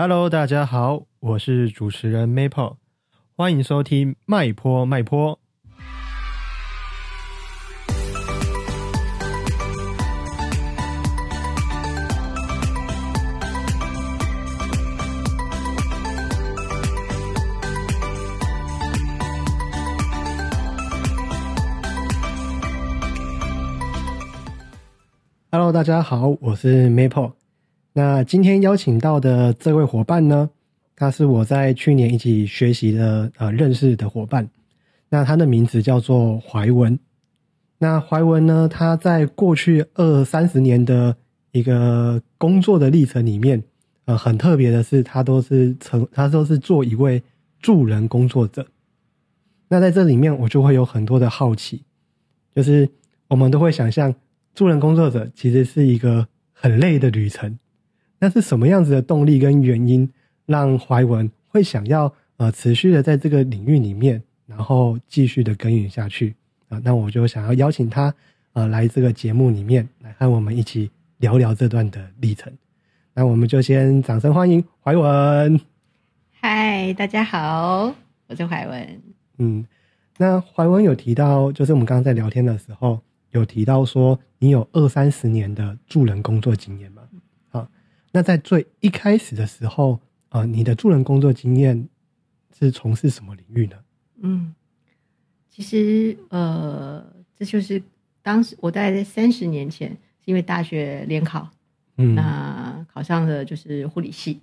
Hello，大家好，我是主持人 Maple，欢迎收听麦坡麦坡。Hello，大家好，我是 Maple。那今天邀请到的这位伙伴呢，他是我在去年一起学习的呃认识的伙伴。那他的名字叫做怀文。那怀文呢，他在过去二三十年的一个工作的历程里面，呃，很特别的是，他都是成，他都是做一位助人工作者。那在这里面，我就会有很多的好奇，就是我们都会想象。助人工作者其实是一个很累的旅程，那是什么样子的动力跟原因让怀文会想要呃持续的在这个领域里面，然后继续的耕耘下去啊？那我就想要邀请他呃来这个节目里面来和我们一起聊聊这段的历程。那我们就先掌声欢迎怀文。嗨，大家好，我是怀文。嗯，那怀文有提到，就是我们刚刚在聊天的时候。有提到说你有二三十年的助人工作经验吗？啊，那在最一开始的时候呃，你的助人工作经验是从事什么领域呢？嗯，其实呃，这就是当时我大概在三十年前是因为大学联考，嗯，那考上的就是护理系，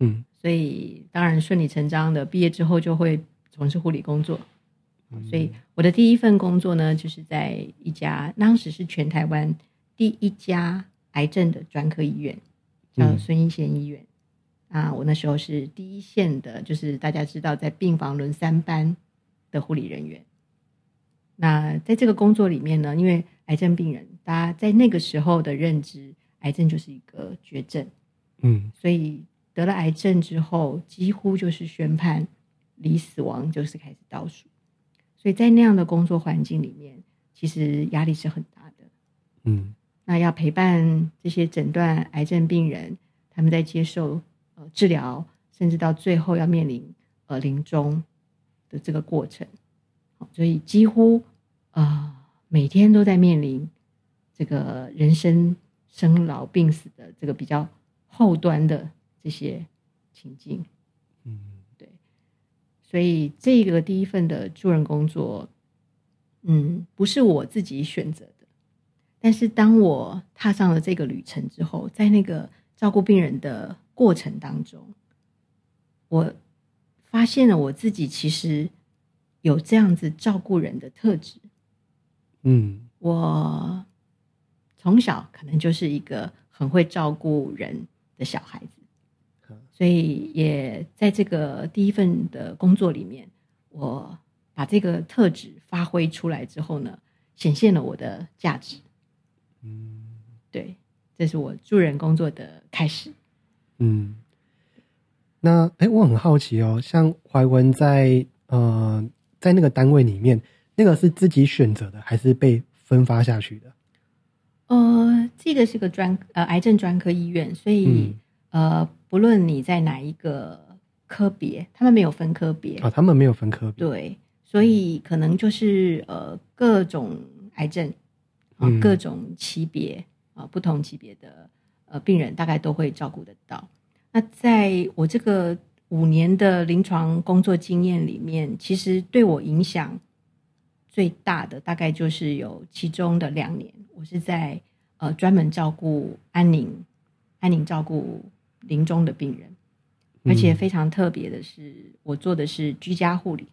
嗯，所以当然顺理成章的毕业之后就会从事护理工作。所以我的第一份工作呢，就是在一家当时是全台湾第一家癌症的专科医院，叫孙一贤医院。啊，我那时候是第一线的，就是大家知道在病房轮三班的护理人员。那在这个工作里面呢，因为癌症病人，大家在那个时候的认知，癌症就是一个绝症，嗯，所以得了癌症之后，几乎就是宣判离死亡就是开始倒数。所以在那样的工作环境里面，其实压力是很大的。嗯，那要陪伴这些诊断癌症病人，他们在接受呃治疗，甚至到最后要面临呃临终的这个过程，所以几乎啊每天都在面临这个人生生老病死的这个比较后端的这些情境。嗯。对所以这个第一份的助人工作，嗯，不是我自己选择的。但是当我踏上了这个旅程之后，在那个照顾病人的过程当中，我发现了我自己其实有这样子照顾人的特质。嗯，我从小可能就是一个很会照顾人的小孩子。所以也在这个第一份的工作里面，我把这个特质发挥出来之后呢，显现了我的价值。嗯，对，这是我助人工作的开始。嗯，那哎，我很好奇哦，像怀文在呃在那个单位里面，那个是自己选择的，还是被分发下去的？呃，这个是个专呃癌症专科医院，所以呃。不论你在哪一个科别，他们没有分科别啊，他们没有分科别，对，所以可能就是呃各种癌症啊，各种级别啊，不同级别的呃病人，大概都会照顾得到。那在我这个五年的临床工作经验里面，其实对我影响最大的，大概就是有其中的两年，我是在呃专门照顾安宁，安宁照顾。临终的病人，而且非常特别的是，我做的是居家护理。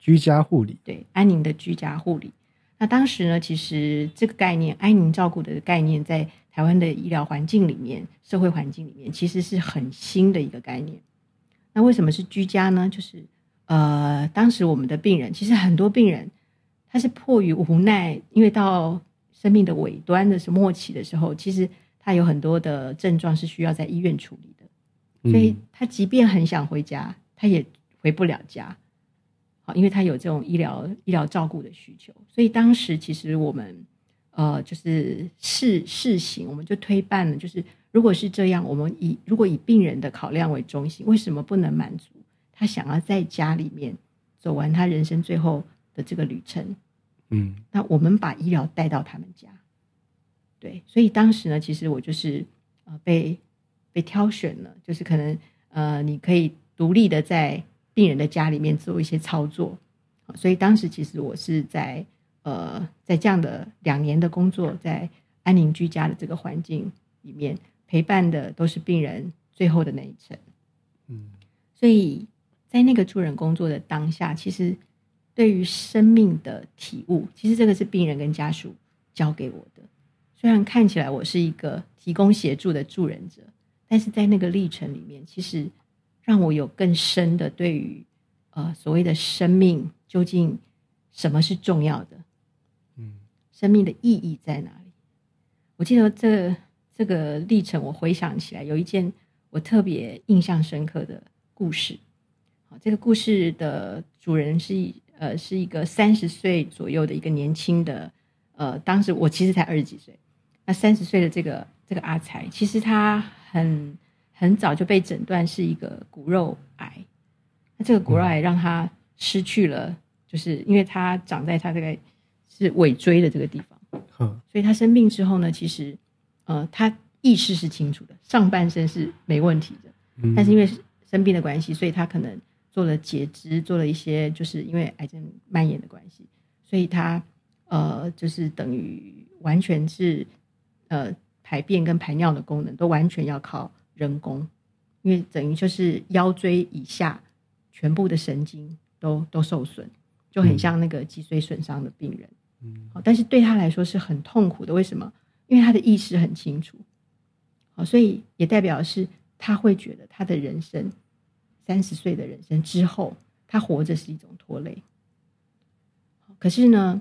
居家护理，对，安宁的居家护理。那当时呢，其实这个概念，安宁照顾的概念，在台湾的医疗环境里面、社会环境里面，其实是很新的一个概念。那为什么是居家呢？就是呃，当时我们的病人，其实很多病人，他是迫于无奈，因为到生命的尾端的是末期的时候，其实他有很多的症状是需要在医院处理的。所以他即便很想回家，他也回不了家，好，因为他有这种医疗医疗照顾的需求。所以当时其实我们呃，就是试试行，我们就推办了。就是如果是这样，我们以如果以病人的考量为中心，为什么不能满足他想要在家里面走完他人生最后的这个旅程？嗯，那我们把医疗带到他们家。对，所以当时呢，其实我就是呃被被挑选了，就是可能呃你可以独立的在病人的家里面做一些操作。所以当时其实我是在。呃，在这样的两年的工作，在安宁居家的这个环境里面，陪伴的都是病人最后的那一程。嗯，所以在那个助人工作的当下，其实对于生命的体悟，其实这个是病人跟家属教给我的。虽然看起来我是一个提供协助的助人者，但是在那个历程里面，其实让我有更深的对于呃所谓的生命究竟什么是重要的。嗯生命的意义在哪里？我记得这这个历程，我回想起来有一件我特别印象深刻的故事。好，这个故事的主人是呃是一个三十岁左右的一个年轻的呃，当时我其实才二十几岁。那三十岁的这个这个阿才，其实他很很早就被诊断是一个骨肉癌。那这个骨肉癌让他失去了，就是因为他长在他这个。是尾椎的这个地方，所以他生病之后呢，其实，呃，他意识是清楚的，上半身是没问题的，但是因为生病的关系，所以他可能做了截肢，做了一些，就是因为癌症蔓延的关系，所以他呃，就是等于完全是呃排便跟排尿的功能都完全要靠人工，因为等于就是腰椎以下全部的神经都都受损，就很像那个脊髓损伤的病人。嗯，好，但是对他来说是很痛苦的。为什么？因为他的意识很清楚，好，所以也代表是他会觉得他的人生三十岁的人生之后，他活着是一种拖累。可是呢，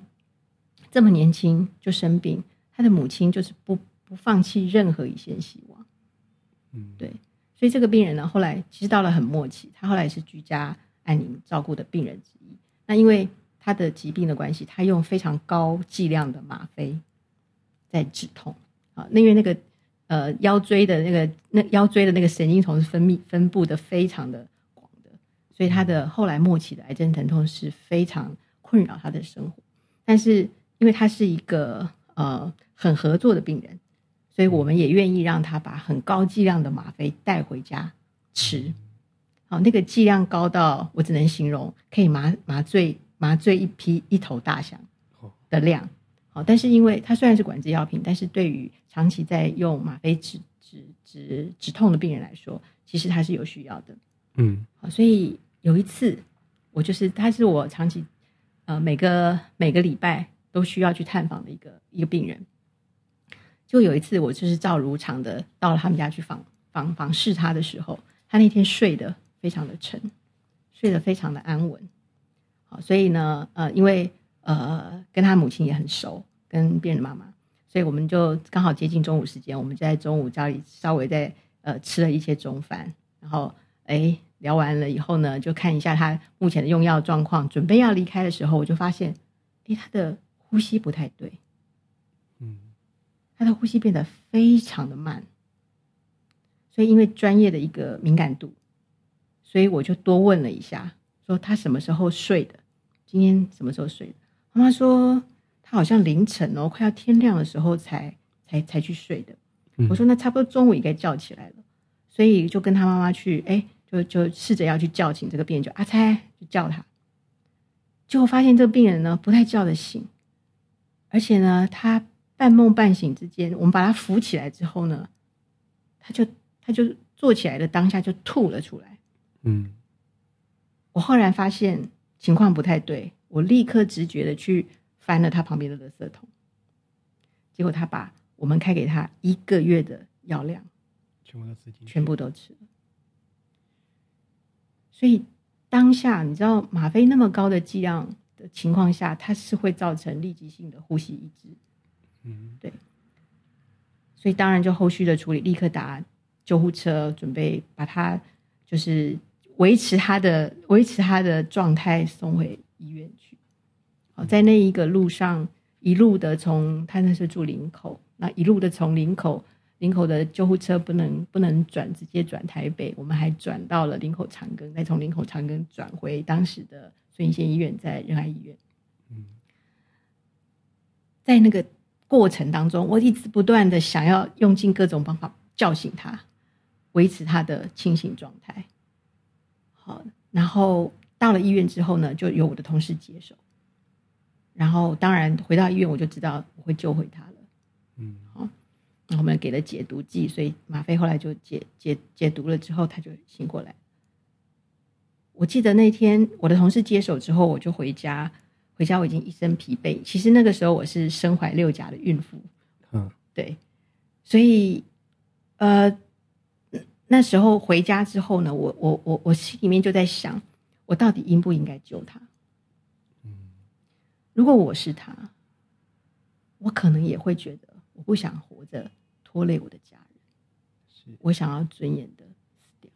这么年轻就生病，他的母亲就是不不放弃任何一线希望。嗯，对，所以这个病人呢，后来其实到了很末期，他后来是居家安宁照顾的病人之一。那因为。他的疾病的关系，他用非常高剂量的吗啡在止痛啊。那因为那个呃腰椎的那个那腰椎的那个神经丛是分泌分布的非常的广的，所以他的后来末期的癌症疼痛是非常困扰他的生活。但是因为他是一个呃很合作的病人，所以我们也愿意让他把很高剂量的吗啡带回家吃。好，那个剂量高到我只能形容可以麻麻醉。麻醉一批一头大象的量，好，但是因为它虽然是管制药品，但是对于长期在用吗啡止止止止痛的病人来说，其实它是有需要的。嗯，好，所以有一次我就是他是我长期呃每个每个礼拜都需要去探访的一个一个病人，就有一次我就是照如常的到了他们家去访访访视他的时候，他那天睡得非常的沉，睡得非常的安稳。好所以呢，呃，因为呃，跟他母亲也很熟，跟病人的妈妈，所以我们就刚好接近中午时间，我们就在中午家里稍微在呃吃了一些中饭，然后哎聊完了以后呢，就看一下他目前的用药状况，准备要离开的时候，我就发现，哎，他的呼吸不太对，他的呼吸变得非常的慢，所以因为专业的一个敏感度，所以我就多问了一下，说他什么时候睡的。今天什么时候睡的？妈妈说他好像凌晨哦，快要天亮的时候才才才去睡的。我说那差不多中午应该叫起来了，所以就跟他妈妈去，哎，就就试着要去叫醒这个病人，就阿猜就叫他，结果发现这个病人呢不太叫得醒，而且呢他半梦半醒之间，我们把他扶起来之后呢，他就他就坐起来的当下就吐了出来。嗯，我后来发现。情况不太对，我立刻直觉的去翻了他旁边的垃圾桶，结果他把我们开给他一个月的药量全部都吃进全部都吃了。所以当下你知道吗啡那么高的剂量的情况下，它是会造成立即性的呼吸抑制。嗯，对。所以当然就后续的处理，立刻打救护车，准备把他就是。维持他的维持他的状态，送回医院去。好，在那一个路上，一路的从他那时候住林口，那一路的从林口，林口的救护车不能不能转，直接转台北，我们还转到了林口长庚，再从林口长庚转回当时的顺义县医院，在仁爱医院。嗯，在那个过程当中，我一直不断的想要用尽各种方法叫醒他，维持他的清醒状态。好，然后到了医院之后呢，就由我的同事接手。然后，当然回到医院，我就知道我会救回他了。嗯，好，然后我们给了解毒剂，所以吗啡后来就解解解毒了之后，他就醒过来。我记得那天我的同事接手之后，我就回家，回家我已经一身疲惫。其实那个时候我是身怀六甲的孕妇，嗯，对，所以呃，那时候回家之后呢，我我我我心里面就在想，我到底应不应该救他？如果我是他，我可能也会觉得我不想活着拖累我的家人，我想要尊严的死掉。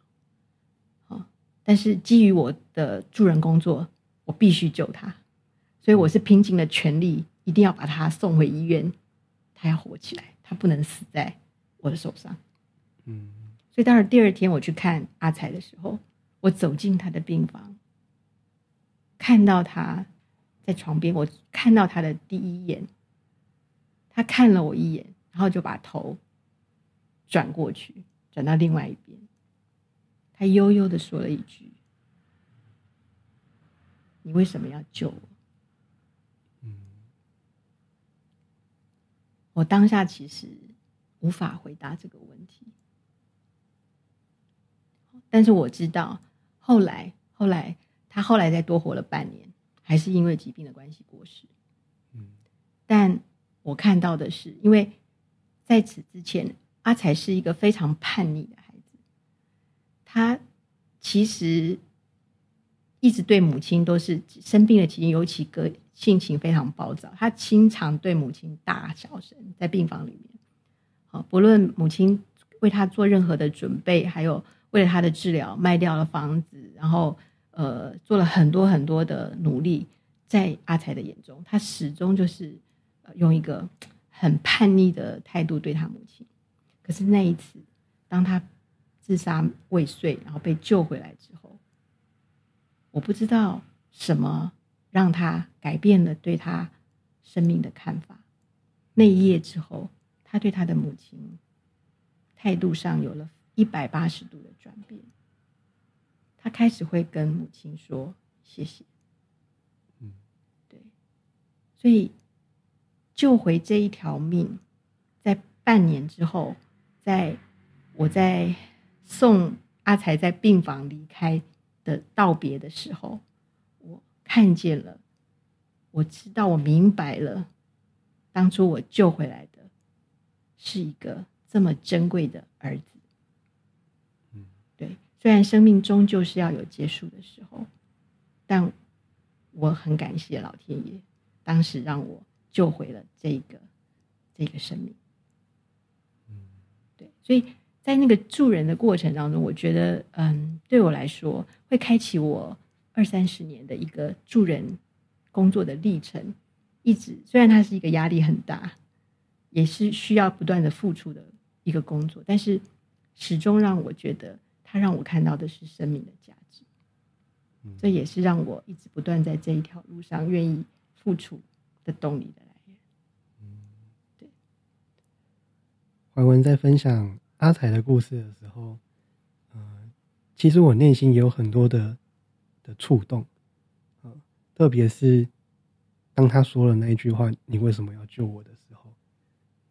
好，但是基于我的助人工作，我必须救他，所以我是拼尽了全力，一定要把他送回医院。他要活起来，他不能死在我的手上。嗯，所以当然第二天我去看阿才的时候，我走进他的病房，看到他。在床边，我看到他的第一眼，他看了我一眼，然后就把头转过去，转到另外一边。他悠悠的说了一句：“你为什么要救我？”嗯，我当下其实无法回答这个问题，但是我知道，后来，后来，他后来再多活了半年。还是因为疾病的关系过世，嗯，但我看到的是，因为在此之前，阿才是一个非常叛逆的孩子，他其实一直对母亲都是生病的期间，尤其个性情非常暴躁，他经常对母亲大小声，在病房里面，好，不论母亲为他做任何的准备，还有为了他的治疗卖掉了房子，然后。呃，做了很多很多的努力，在阿才的眼中，他始终就是用一个很叛逆的态度对他母亲。可是那一次，当他自杀未遂，然后被救回来之后，我不知道什么让他改变了对他生命的看法。那一夜之后，他对他的母亲态度上有了一百八十度的转变。他开始会跟母亲说谢谢，嗯，对，所以救回这一条命，在半年之后，在我在送阿才在病房离开的道别的时候，我看见了，我知道，我明白了，当初我救回来的是一个这么珍贵的儿子。对虽然生命终究是要有结束的时候，但我很感谢老天爷，当时让我救回了这个这个生命。嗯，对，所以在那个助人的过程当中，我觉得，嗯，对我来说会开启我二三十年的一个助人工作的历程。一直虽然它是一个压力很大，也是需要不断的付出的一个工作，但是始终让我觉得。它让我看到的是生命的价值，这也是让我一直不断在这一条路上愿意付出的动力的来源。嗯，对。怀文在分享阿才的故事的时候，嗯，其实我内心也有很多的的触动，嗯，特别是当他说了那一句话“你为什么要救我”的时候，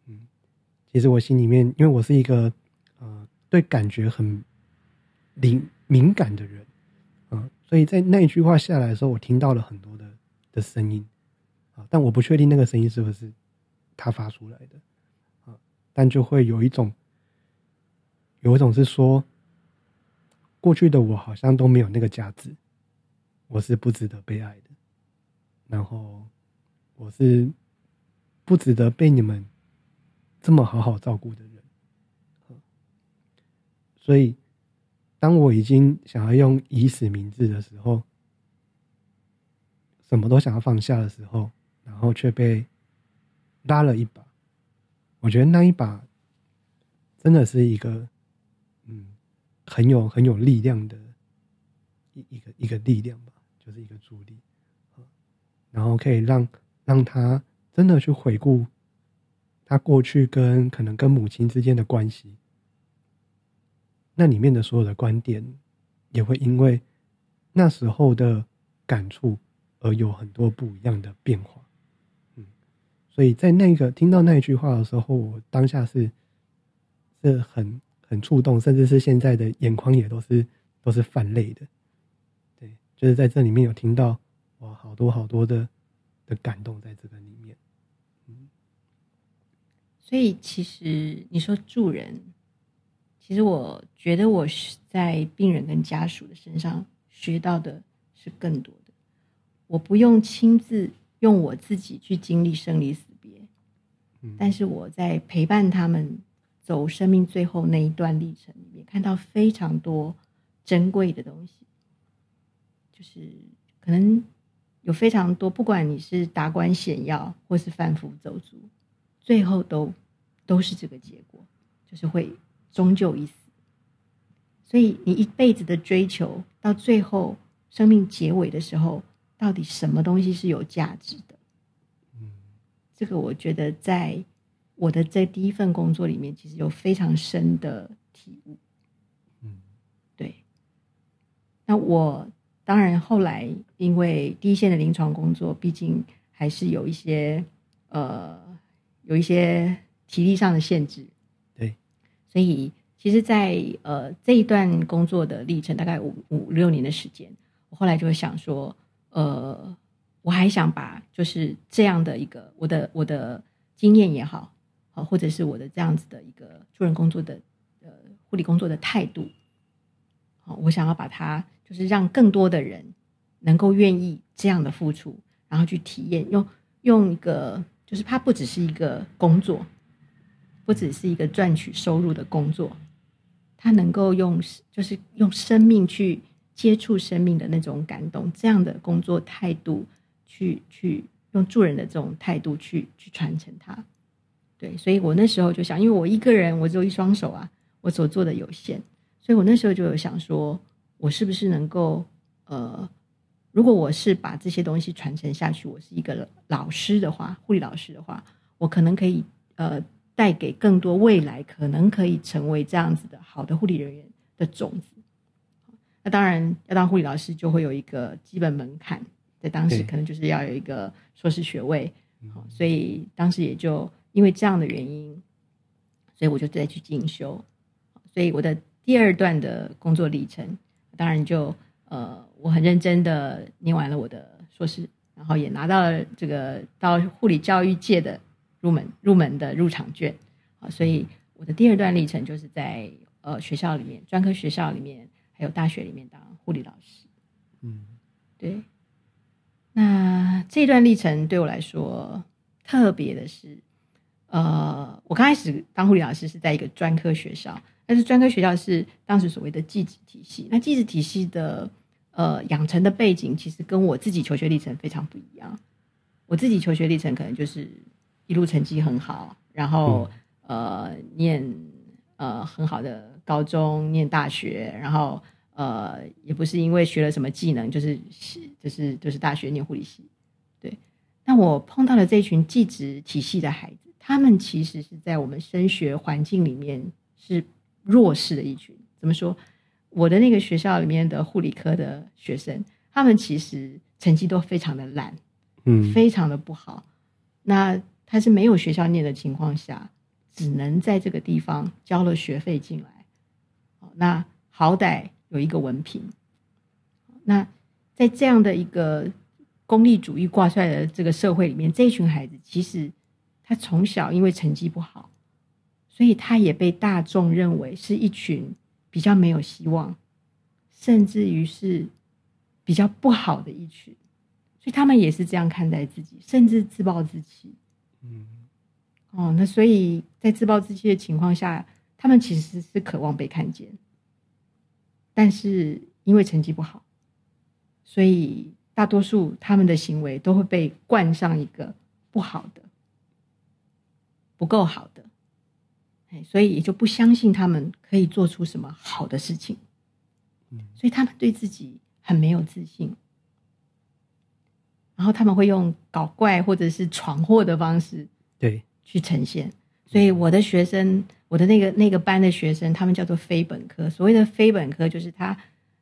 嗯，其实我心里面，因为我是一个呃，对感觉很。敏敏感的人，啊，所以在那一句话下来的时候，我听到了很多的的声音，啊，但我不确定那个声音是不是他发出来的，啊，但就会有一种，有一种是说，过去的我好像都没有那个价值，我是不值得被爱的，然后我是不值得被你们这么好好照顾的人，所以。当我已经想要用以死明志的时候，什么都想要放下的时候，然后却被拉了一把。我觉得那一把真的是一个，很有很有力量的一一个一个力量吧，就是一个助力，然后可以让让他真的去回顾他过去跟可能跟母亲之间的关系，那里面的所有的观点也会因为那时候的感触而有很多不一样的变化。所以在那个听到那一句话的时候，我当下是是很很触动，甚至是现在的眼眶也都是都是泛泪的。对，就是在这里面有听到哇，好多好多的的感动在这个里面。嗯，所以其实你说助人，其实我觉得我是在病人跟家属的身上学到的是更多的。我不用亲自用我自己去经历生离死别。但是我在陪伴他们走生命最后那一段历程里面，看到非常多珍贵的东西，就是可能有非常多，不管你是达官显要或是贩夫走卒，最后都都是这个结果，就是会终究一死。所以你一辈子的追求，到最后生命结尾的时候，到底什么东西是有价值的？这个我觉得，在我的这第一份工作里面，其实有非常深的体悟。嗯，对。那我当然后来因为第一线的临床工作，毕竟还是有一些呃有一些体力上的限制。对。所以，其实，在呃这一段工作的历程，大概五五六年的时间，我后来就会想说，呃。我还想把就是这样的一个我的我的经验也好，或者是我的这样子的一个助人工作的呃护理工作的态度，好，我想要把它就是让更多的人能够愿意这样的付出，然后去体验，用用一个就是它不只是一个工作，不只是一个赚取收入的工作，它能够用就是用生命去接触生命的那种感动，这样的工作态度。去去用助人的这种态度去去传承它，对，所以我那时候就想，因为我一个人，我只有一双手啊，我所做的有限，所以我那时候就有想说，我是不是能够呃，如果我是把这些东西传承下去，我是一个老师的话，护理老师的话，我可能可以呃带给更多未来可能可以成为这样子的好的护理人员的种子。那当然要当护理老师，就会有一个基本门槛。在当时可能就是要有一个硕士学位，好，所以当时也就因为这样的原因，所以我就再去进修。所以我的第二段的工作历程，当然就呃，我很认真的念完了我的硕士，然后也拿到了这个到护理教育界的入门入门的入场券啊。所以我的第二段历程就是在呃学校里面，专科学校里面，还有大学里面当护理老师。嗯，对。那这段历程对我来说特别的是，呃，我刚开始当护理老师是在一个专科学校，但是专科学校是当时所谓的技职体系。那技职体系的呃养成的背景，其实跟我自己求学历程非常不一样。我自己求学历程可能就是一路成绩很好，然后呃念呃很好的高中，念大学，然后。呃，也不是因为学了什么技能，就是就是就是大学念护理系，对。那我碰到了这群技职体系的孩子，他们其实是在我们升学环境里面是弱势的一群。怎么说？我的那个学校里面的护理科的学生，他们其实成绩都非常的烂，嗯，非常的不好。那他是没有学校念的情况下，只能在这个地方交了学费进来。那好歹。有一个文凭，那在这样的一个功利主义挂帅的这个社会里面，这群孩子其实他从小因为成绩不好，所以他也被大众认为是一群比较没有希望，甚至于是比较不好的一群，所以他们也是这样看待自己，甚至自暴自弃。嗯，哦，那所以在自暴自弃的情况下，他们其实是渴望被看见。但是因为成绩不好，所以大多数他们的行为都会被冠上一个不好的，不够好的，哎，所以也就不相信他们可以做出什么好的事情，所以他们对自己很没有自信，然后他们会用搞怪或者是闯祸的方式，对，去呈现。所以我的学生，我的那个那个班的学生，他们叫做非本科。所谓的非本科，就是他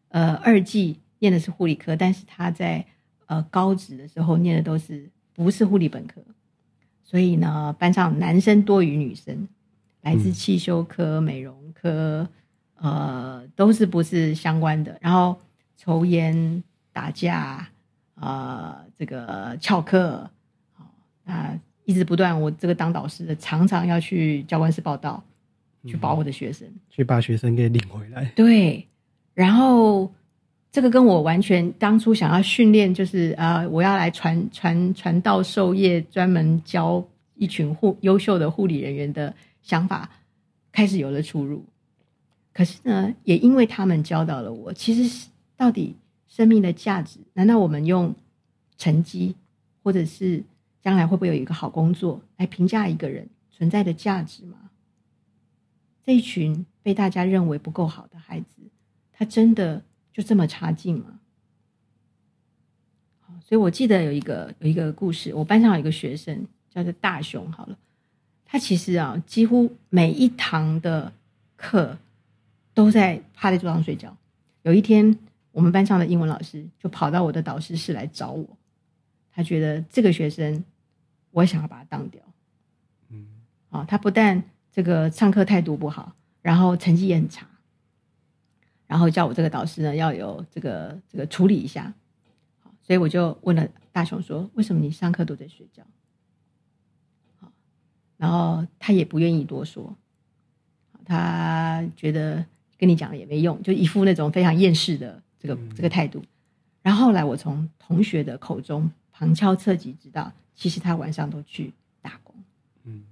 呃二季念的是护理科，但是他在呃高职的时候念的都是不是护理本科。所以呢，班上男生多于女生，来自汽修科、美容科，呃，都是不是相关的。然后抽烟、打架，呃，这个翘课，好，那一直不断。我这个当导师的，常常要去教官室报道，去保我的学生，去把学生给领回来。对，然后这个跟我完全当初想要训练，就是啊，我要来传传传道授业，专门教一群护优秀的护理人员的想法，开始有了出入。可是呢，也因为他们教导了我，其实到底生命的价值，难道我们用成绩或者是？将来会不会有一个好工作来评价一个人存在的价值吗？这一群被大家认为不够好的孩子，他真的就这么差劲吗？好，所以我记得有一个有一个故事，我班上有一个学生叫做大雄，好了，他其实啊，几乎每一堂的课都在趴在桌上睡觉。有一天，我们班上的英文老师就跑到我的导师室来找我，他觉得这个学生。我想要把他当掉，嗯，啊，他不但这个上课态度不好，然后成绩也很差，然后叫我这个导师呢要有这个这个处理一下，好，所以我就问了大雄说：“为什么你上课都在睡觉？”好，然后他也不愿意多说，他觉得跟你讲了也没用，就一副那种非常厌世的这个这个态度。然后后来我从同学的口中旁敲侧击知道。其实他晚上都去打工，嗯，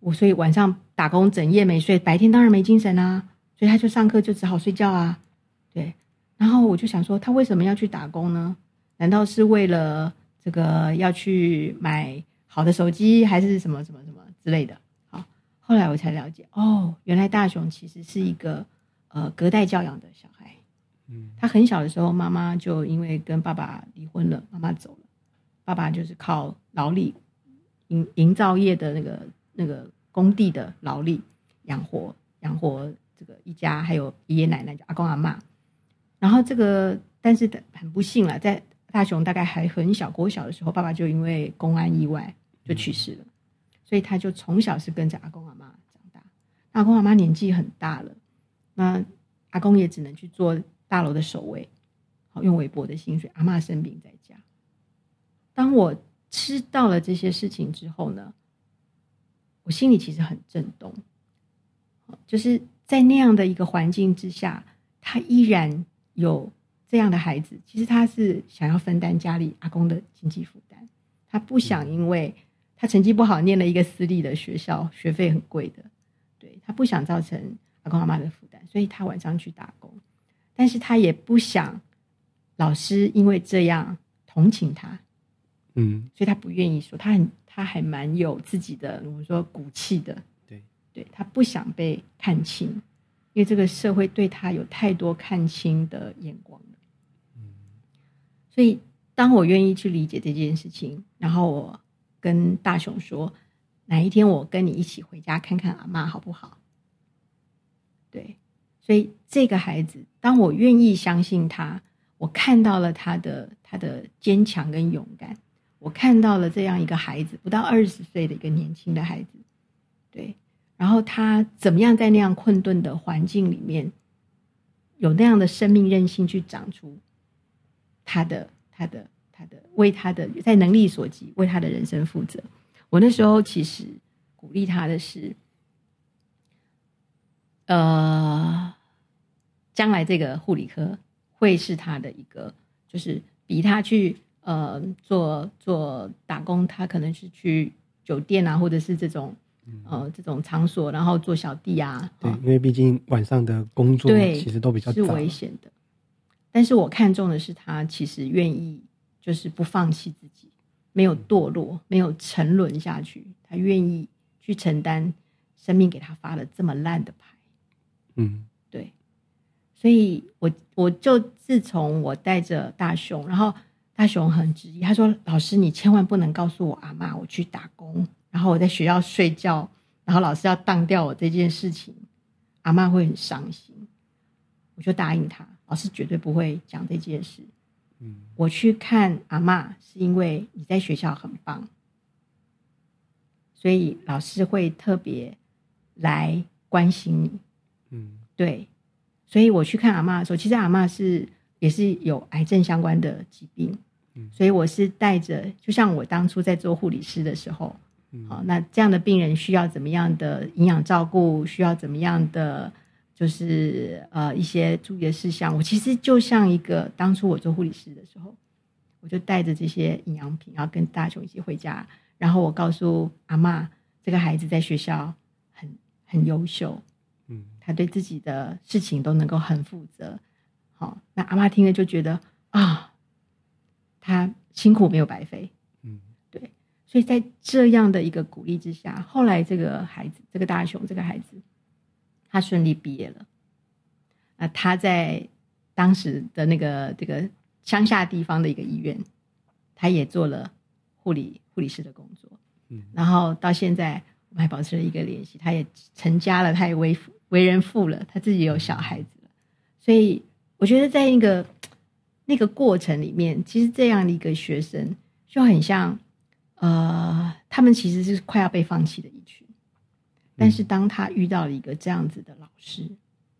我所以晚上打工整夜没睡，白天当然没精神啊，所以他就上课就只好睡觉啊，对。然后我就想说，他为什么要去打工呢？难道是为了这个要去买好的手机，还是什么什么什么之类的？好，后来我才了解，哦，原来大雄其实是一个呃隔代教养的小孩，嗯，他很小的时候妈妈就因为跟爸爸离婚了，妈妈走了。爸爸就是靠劳力，营营造业的那个那个工地的劳力养活养活这个一家，还有爷爷奶奶、阿公阿妈。然后这个，但是很不幸了，在大雄大概还很小、国小的时候，爸爸就因为公安意外就去世了，所以他就从小是跟着阿公阿妈长大。阿公阿妈年纪很大了，那阿公也只能去做大楼的守卫，好用微薄的薪水。阿妈生病在家。当我知道了这些事情之后呢，我心里其实很震动。就是在那样的一个环境之下，他依然有这样的孩子。其实他是想要分担家里阿公的经济负担，他不想因为他成绩不好，念了一个私立的学校，学费很贵的，对他不想造成阿公阿妈的负担，所以他晚上去打工。但是他也不想老师因为这样同情他。嗯，所以他不愿意说，他很，他还蛮有自己的，我们说骨气的。对，他不想被看清，因为这个社会对他有太多看清的眼光了。嗯，所以当我愿意去理解这件事情，然后我跟大雄说，哪一天我跟你一起回家看看阿妈好不好？对，所以这个孩子，当我愿意相信他，我看到了他的他的坚强跟勇敢。我看到了这样一个孩子，不到二十岁的一个年轻的孩子，对，然后他怎么样在那样困顿的环境里面，有那样的生命韧性去长出他的、他的、他的，为他的在能力所及为他的人生负责。我那时候其实鼓励他的是，呃，将来这个护理科会是他的一个，就是比他去。呃，做做打工，他可能是去酒店啊，或者是这种呃这种场所，然后做小弟啊。对，因为毕竟晚上的工作其实都比较是危险的。但是我看中的是他其实愿意，就是不放弃自己，没有堕落，没有沉沦下去，他愿意去承担生命给他发了这么烂的牌。嗯，对，所以我我就自从我带着大雄，然后大雄很执意，他说：“老师，你千万不能告诉我阿妈我去打工，然后我在学校睡觉，然后老师要当掉我这件事情，阿妈会很伤心。”我就答应他，老师绝对不会讲这件事。嗯，我去看阿妈是因为你在学校很棒，所以老师会特别来关心你。嗯，对，所以我去看阿妈的时候，其实阿妈是也是有癌症相关的疾病，嗯所以我是带着，就像我当初在做护理师的时候，嗯好，那这样的病人需要怎么样的营养照顾，需要怎么样的就是呃一些注意的事项。我其实就像一个当初我做护理师的时候，我就带着这些营养品，然后跟大雄一起回家，然后我告诉阿妈，这个孩子在学校很很优秀，嗯他对自己的事情都能够很负责。好，那阿妈听了就觉得啊，他辛苦没有白费。所以在这样的一个鼓励之下，后来这个孩子，这个大雄这个孩子，他顺利毕业了。啊，他在当时的那个这个乡下地方的一个医院，他也做了护理护理师的工作。嗯然后到现在我们还保持了一个联系，他也成家了，他也为为人父了，他自己有小孩子了。所以我觉得在一个 那个过程里面，其实这样的一个学生就很像，呃，他们其实是快要被放弃的一群，但是当他遇到了一个这样子的老师，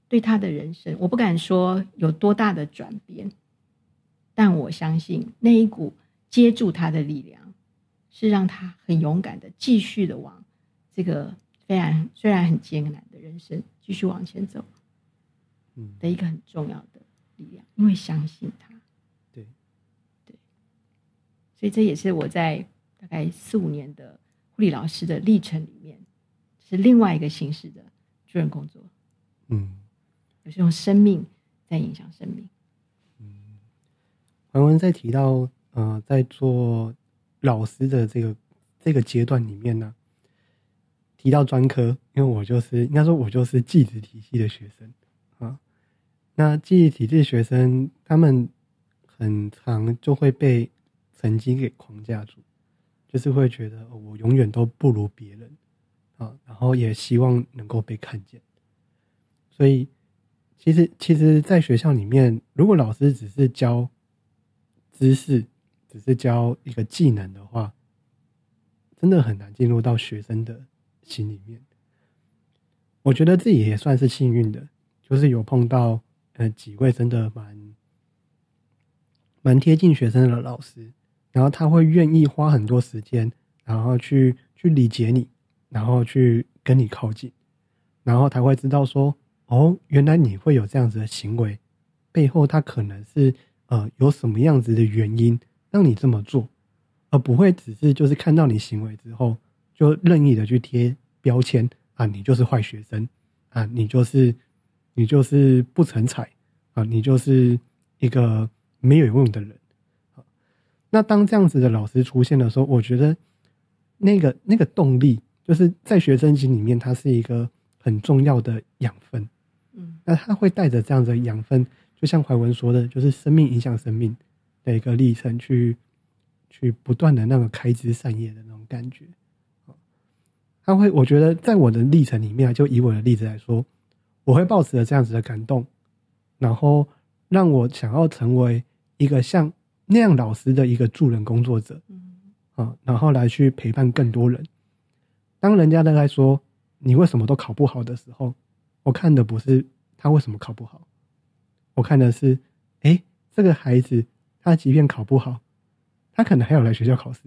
对他的人生，我不敢说有多大的转变，但我相信那一股接住他的力量，是让他很勇敢的继续的往这个虽然虽然很艰难的人生继续往前走嗯，的一个很重要的力量，因为相信他。对，所以这也是我在大概四五年的护理老师的历程里面，是另外一个形式的助人工作，嗯。就是用生命在影响生命。嗯文文在提到，呃，在做老师的这个这个阶段里面呢，提到专科，因为我就是应该说，我就是技职体系的学生啊。那技职体系学生，他们很常就会被成绩给框架住，就是会觉得、我永远都不如别人啊，然后也希望能够被看见。所以，其实其实，在学校里面，如果老师只是教知识，只是教一个技能的话，真的很难进入到学生的心里面。我觉得自己也算是幸运的，就是有碰到呃几位真的蛮蛮贴近学生的老师，然后他会愿意花很多时间，然后去去理解你，然后去跟你靠近，然后他会知道说，哦，原来你会有这样子的行为，背后他可能是呃有什么样子的原因让你这么做，而不会只是就是看到你行为之后就任意的去贴标签啊，你就是坏学生啊，你就是你就是不成才啊，你就是一个没有用的人。啊那当这样子的老师出现的时候，我觉得那个那个动力，就是在学生心里面，它是一个很重要的养分。嗯那他会带着这样子的养分，就像怀文说的，就是生命影响生命的一个历程，去去不断的那个开枝散叶的那种感觉。他会，我觉得在我的历程里面啊，就以我的例子来说，我会抱持着这样子的感动，然后让我想要成为一个像那样老师的一个助人工作者嗯啊，然后来去陪伴更多人。当人家都在说你为什么都考不好的时候，我看的不是他为什么考不好，我看的是，哎，这个孩子他即便考不好，他可能还要来学校考试，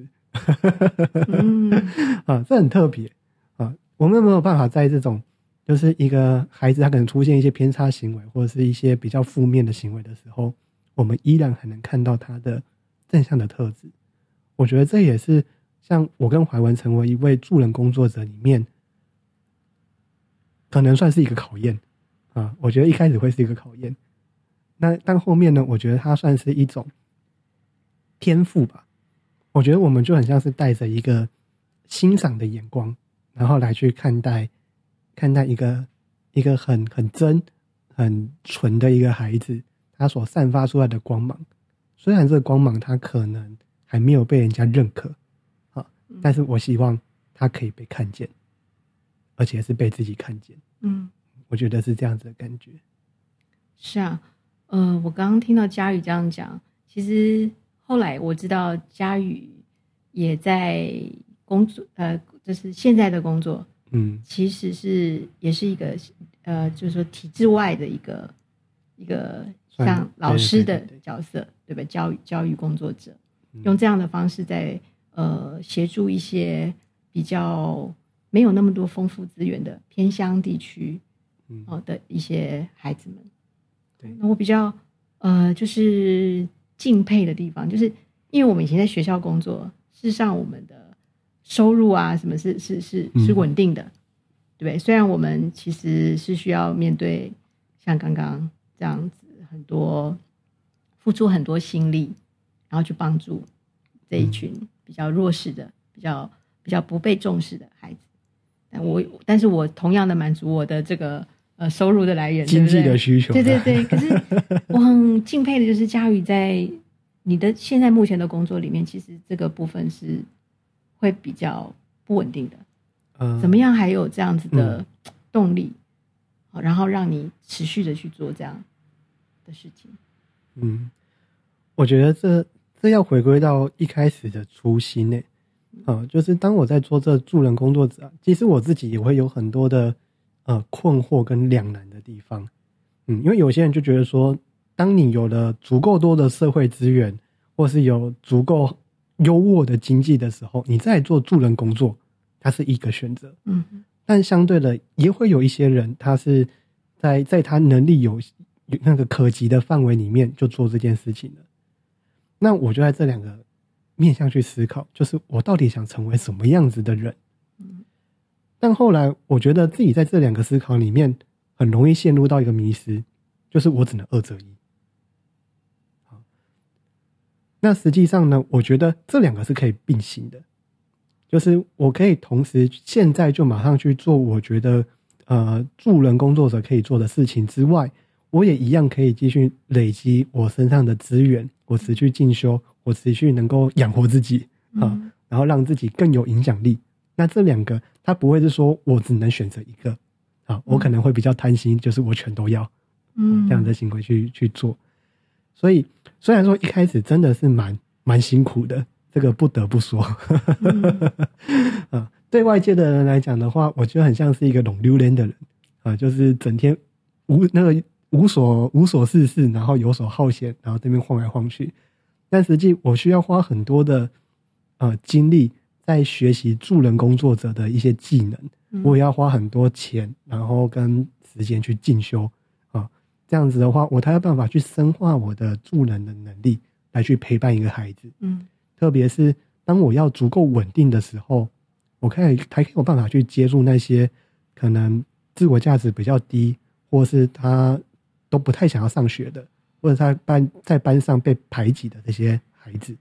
嗯 啊，这很特别啊。我们没有办法在这种就是一个孩子他可能出现一些偏差行为或者是一些比较负面的行为的时候，我们依然还能看到他的正向的特质。我觉得这也是像我跟怀文成为一位助人工作者里面，可能算是一个考验啊。我觉得一开始会是一个考验，那但后面呢，我觉得它算是一种天赋吧。我觉得我们就很像是带着一个欣赏的眼光，然后来去看待看待一个一个很很真很纯的一个孩子，他所散发出来的光芒。虽然这个光芒他可能还没有被人家认可，啊，但是我希望他可以被看见，而且是被自己看见。嗯，我觉得是这样子的感觉。是啊，呃，我刚刚听到佳宇这样讲，其实后来我知道佳宇也在工作，呃，就是现在的工作，嗯，其实是也是一个呃，就是说体制外的一个一个。像老师的角色，对吧？教育教育工作者，用这样的方式在呃协助一些比较没有那么多丰富资源的偏乡地区，哦的一些孩子们。对，那我比较呃就是敬佩的地方，就是因为我们以前在学校工作，事实上我们的收入啊什么是是是是稳定的，对？虽然我们其实是需要面对像刚刚这样子。很多付出很多心力，然后去帮助这一群比较弱势的、比较比较不被重视的孩子。但我但是我同样的满足我的这个呃收入的来源，经济的需求。对对对。可是我很敬佩的就是佳宇在你的现在目前的工作里面，其实这个部分是会比较不稳定的。嗯。怎么样还有这样子的动力，然后让你持续的去做这样？的事情，嗯，我觉得这这要回归到一开始的初心呢，啊，就是当我在做这助人工作者，其实我自己也会有很多的呃困惑跟两难的地方，嗯，因为有些人就觉得说，当你有了足够多的社会资源，或是有足够优渥的经济的时候，你再做助人工作，它是一个选择，嗯，但相对的也会有一些人，他是在在他能力有。那个可及的范围里面就做这件事情了，那我就在这两个面向去思考，就是我到底想成为什么样子的人。但后来我觉得自己在这两个思考里面很容易陷入到一个迷失，就是我只能二择一。那实际上呢，我觉得这两个是可以并行的，就是我可以同时现在就马上去做我觉得呃助人工作者可以做的事情之外。我也一样可以继续累积我身上的资源，我持续进修，我持续能够养活自己啊，然后让自己更有影响力。那这两个，它不会是说我只能选择一个啊，我可能会比较贪心，就是我全都要，嗯，这样的行为去去做。所以虽然说一开始真的是蛮蛮辛苦的，这个不得不说，啊，对外界的人来讲的话，我觉得很像是一个懂榴莲的人啊，就是整天无那个。无所无所事事，然后游手好闲，然后这边晃来晃去。但实际我需要花很多的呃精力在学习助人工作者的一些技能，我也要花很多钱，然后跟时间去进修啊。这样子的话，我才有办法去深化我的助人的能力，来去陪伴一个孩子。嗯，特别是当我要足够稳定的时候，我可以才有办法去接触那些可能自我价值比较低，或是他。都不太想要上学的，或者他班在班上被排挤的这些孩子，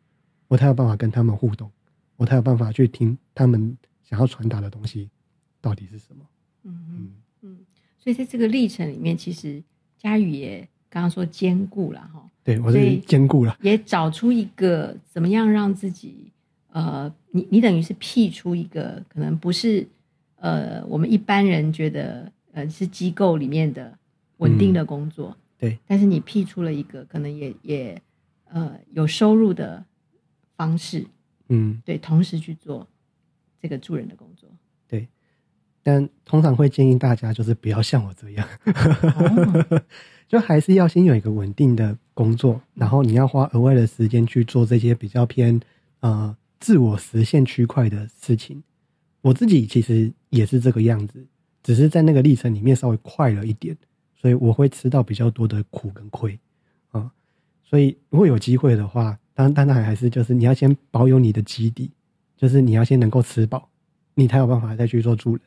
我才有办法跟他们互动，我才有办法去听他们想要传达的东西到底是什么。嗯嗯嗯，所以在这个历程里面，其实佳宇也刚刚说兼顾了哈，对我是兼顾了，也找出一个怎么样让自己呃，你你等于是辟出一个可能不是呃我们一般人觉得呃是机构里面的。稳定的工作，对，但是你辟出了一个可能也也呃有收入的方式，嗯，对，同时去做这个助人的工作，对，但通常会建议大家就是不要像我这样，就还是要先有一个稳定的工作，然后你要花额外的时间去做这些比较偏呃自我实现区块的事情。我自己其实也是这个样子，只是在那个历程里面稍微快了一点。所以我会吃到比较多的苦跟亏，啊，所以如果有机会的话，当当然还是就是你要先保有你的基底，就是你要先能够吃饱，你才有办法再去做助人，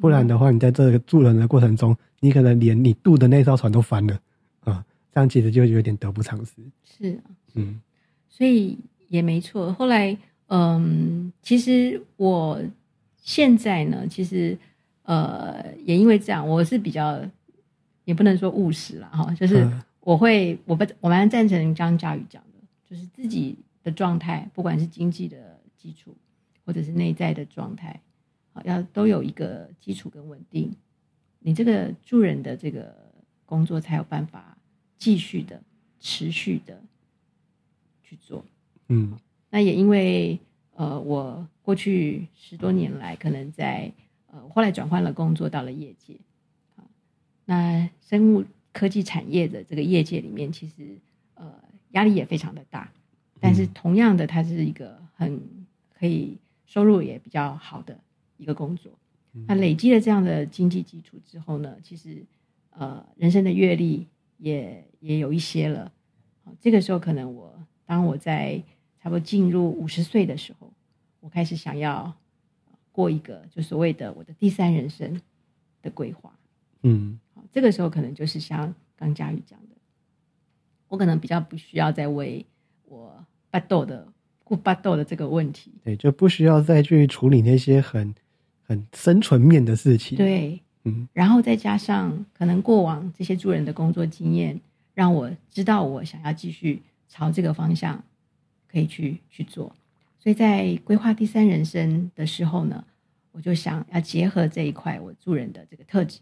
不然的话，你在这个助人的过程中，你可能连你渡的那艘船都翻了，啊，这样其实就有点得不偿失。是啊，嗯，所以也没错。后来，嗯，其实我现在呢，其实呃，也因为这样，我是比较也不能说务实了哈，就是我会我不我蛮赞成张佳宇讲的，就是自己的状态，不管是经济的基础或者是内在的状态，好，要都有一个基础跟稳定，你这个助人的这个工作才有办法继续的持续的去做，嗯，那也因为。呃，我过去十多年来，可能在呃，后来转换了工作，到了业界，啊，那生物科技产业的这个业界里面，其实呃压力也非常的大，但是同样的，它是一个很可以收入也比较好的一个工作。那累积了这样的经济基础之后呢，其实呃人生的阅历也也有一些了，这个时候可能我当我在。差不多进入五十岁的时候，我开始想要过一个就所谓的我的第三人生的规划。嗯，好，这个时候可能就是像刚佳宇讲的，我可能比较不需要再为我巴豆的过巴豆的这个问题，对，就不需要再去处理那些很很生存面的事情。对，嗯，然后再加上可能过往这些助人的工作经验，让我知道我想要继续朝这个方向。可以去去做，所以在规划第三人生的时候呢，我就想要结合这一块我助人的这个特质，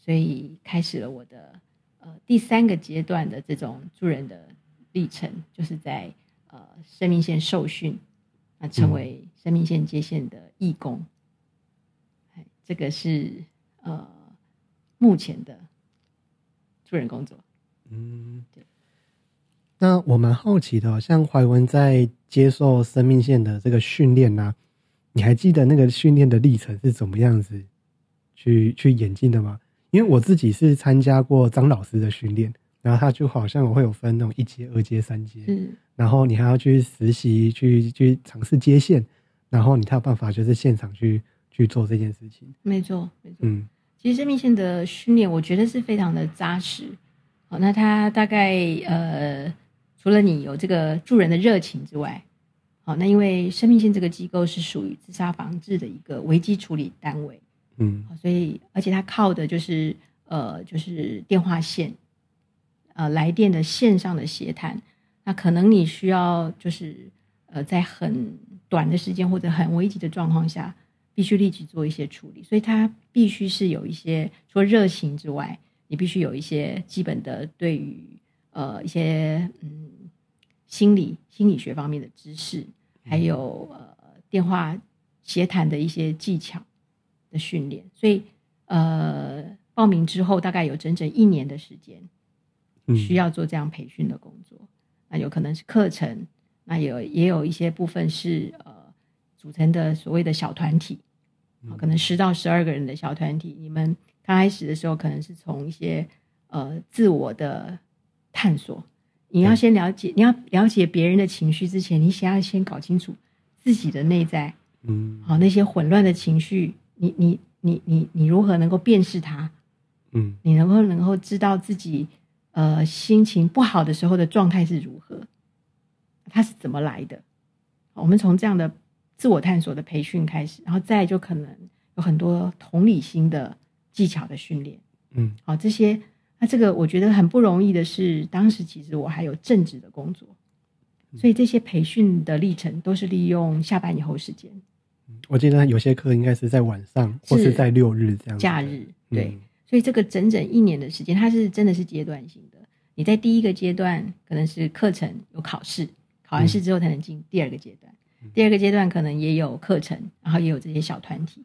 所以开始了我的呃第三个阶段的这种助人的历程，就是在呃生命线受训，啊成为生命线接线的义工，哎，这个是呃目前的助人工作，嗯，对。那我蛮好奇的，像怀文在接受生命线的这个训练呢，你还记得那个训练的历程是怎么样子去去演进的吗？因为我自己是参加过张老师的训练，然后他就好像我会有分那种一阶、二阶、三阶，嗯，然后你还要去实习，去去尝试接线，然后你才有办法就是现场去去做这件事情。没错，没错，嗯，其实生命线的训练我觉得是非常的扎实。好，那他大概呃。除了你有这个助人的热情之外，好，那因为生命线这个机构是属于自杀防治的一个危机处理单位，嗯，所以而且它靠的就是呃，就是电话线，呃，来电的线上的协谈，那可能你需要就是呃，在很短的时间或者很危急的状况下，必须立即做一些处理，所以它必须是有一些除了热情之外，你必须有一些基本的对于呃一些嗯。心理心理学方面的知识，还有呃电话协谈的一些技巧的训练，所以呃报名之后大概有整整一年的时间，需要做这样培训的工作。那有可能是课程，那有也有一些部分是呃组成的所谓的小团体，可能十到十二个人的小团体。你们刚开始的时候，可能是从一些呃自我的探索。你要先了解，你要了解别人的情绪之前，你先要先搞清楚自己的内在，嗯，好，那些混乱的情绪，你你你你你如何能够辨识它？嗯，你能够能够知道自己呃心情不好的时候的状态是如何，它是怎么来的？我们从这样的自我探索的培训开始，然后再就可能有很多同理心的技巧的训练，嗯，好，这些。那这个我觉得很不容易的是，当时其实我还有正职的工作，所以这些培训的历程都是利用下班以后时间。我记得有些课应该是在晚上，或是在六日这样。假日对，所以这个整整一年的时间，它是真的是阶段性的。你在第一个阶段可能是课程有考试，考完试之后才能进第二个阶段。第二个阶段可能也有课程，然后也有这些小团体。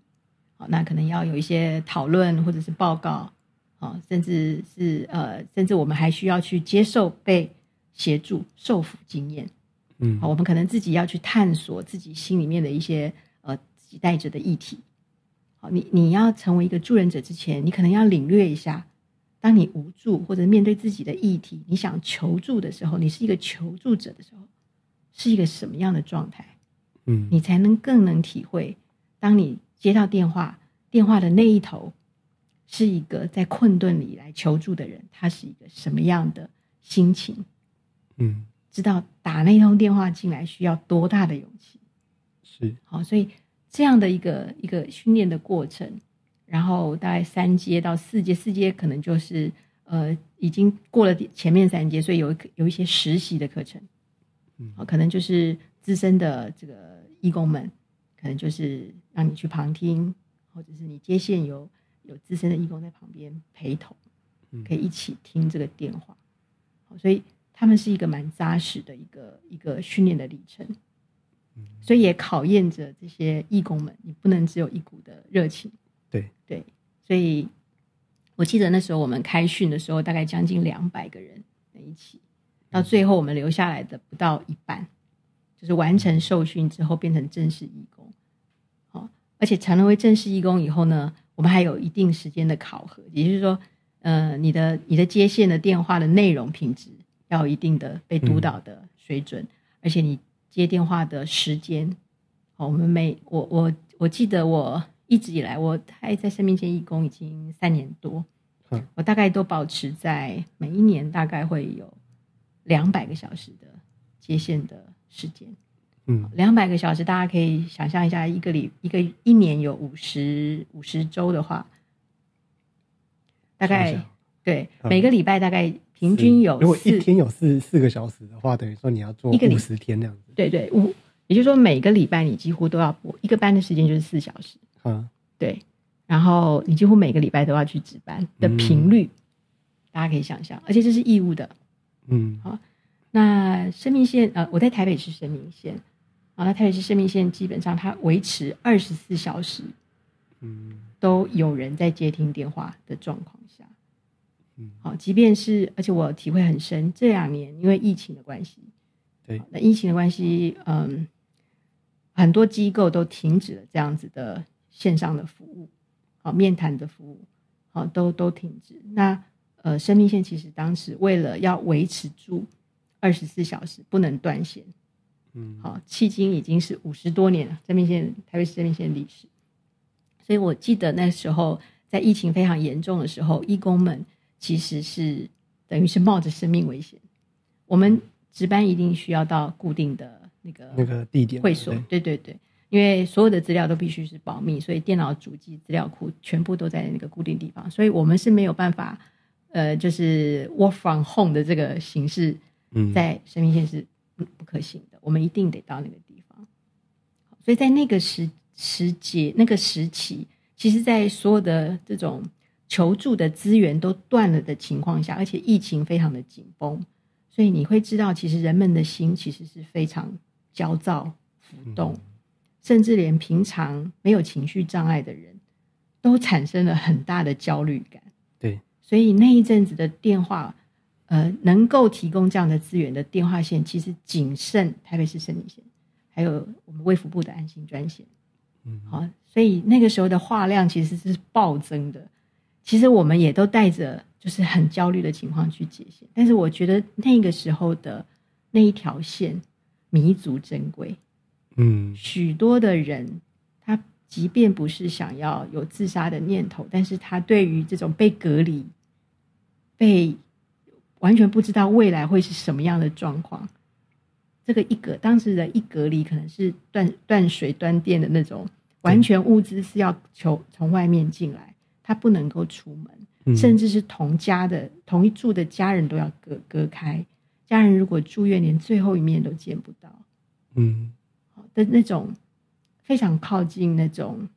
好，那可能要有一些讨论或者是报告。啊，甚至是呃，甚至我们还需要去接受被协助受辅经验。嗯，好，我们可能自己要去探索自己心里面的一些带着的议题。好，你你要成为一个助人者之前，你可能要领略一下，当你无助或者面对自己的议题，你想求助的时候，你是一个求助者的时候，是一个什么样的状态？嗯，你才能更能体会，当你接到电话，电话的那一头。是一个在困顿里来求助的人，他是一个什么样的心情？嗯，知道打那通电话进来需要多大的勇气？是好，所以这样的一个一个训练的过程，然后大概三阶到四阶，四阶可能就是呃已经过了前面三阶，所以有有一些实习的课程，嗯，可能就是资深的这个义工们，可能就是让你去旁听，或者是你接线有有资深的义工在旁边陪同，可以一起听这个电话，所以他们是一个蛮扎实的一个一个训练的历程。所以也考验着这些义工们，你不能只有一股的热情。对对，所以我记得那时候我们开训的时候，大概将近两百个人在一起，到最后我们留下来的不到一半，就是完成受训之后变成正式义工。好，而且成为正式义工以后呢，我们还有一定时间的考核，也就是说，呃，你的你的接线的电话的内容品质要有一定的被督导的水准，而且你。接电话的时间，好，我们每我我我记得我一直以来，我还在生命线义工已经三年多，嗯，我大概都保持在每一年大概会有两百个小时的接线的时间，嗯，两百个小时，大家可以想象一下，一个礼一个一年有五十五十周的话，大概对每个礼拜大概。平均有，如果一天有四四个小时的话，等于说你要做五十天那样子。对对，五，也就是说每个礼拜你几乎都要播一个班的时间就是四小时。嗯，对。然后你几乎每个礼拜都要去值班的频率，大家可以想象，而且这是义务的。嗯，好。那生命线呃，我在台北市生命线，啊，那台北市生命线基本上它维持二十四小时，嗯，都有人在接听电话的状况下。好，即便是，而且我体会很深，这两年因为疫情的关系，对，那疫情的关系，嗯，很多机构都停止了这样子的线上的服务，好，面谈的服务，好，都都停止。那呃，生命线其实当时为了要维持住二十四小时不能断线，嗯，好，迄今已经是五十多年了，生命线台北市生命线历史，所以我记得那时候在疫情非常严重的时候，义工们。其实是等于是冒着生命危险，我们值班一定需要到固定的那个那个地点会所，对。对对，因为所有的资料都必须是保密，所以电脑主机资料库全部都在那个固定地方，所以我们是没有办法，呃，就是 work from home 的这个形式，在生命线是不不可行的，我们一定得到那个地方。所以在那个时时节那个时期，其实，在所有的这种。求助的资源都断了的情况下，而且疫情非常的紧绷，所以你会知道，其实人们的心其实是非常焦躁、浮动，甚至连平常没有情绪障碍的人都产生了很大的焦虑感。对，所以那一阵子的电话，呃，能够提供这样的资源的电话线，其实仅剩台北市生理线，还有我们卫福部的安心专线。嗯，好，所以那个时候的话量其实是暴增的。其实我们也都带着就是很焦虑的情况去接线，但是我觉得那个时候的那一条线弥足珍贵。嗯，许多的人他即便不是想要有自杀的念头，但是他对于这种被隔离、被完全不知道未来会是什么样的状况，这个一隔当时的一隔离可能是断断水断电的那种，完全物资是要求从外面进来。他不能够出门，甚至是同家的同一住的家人都要隔隔开。家人如果住院，连最后一面都见不到。嗯，好的那种非常靠近那种，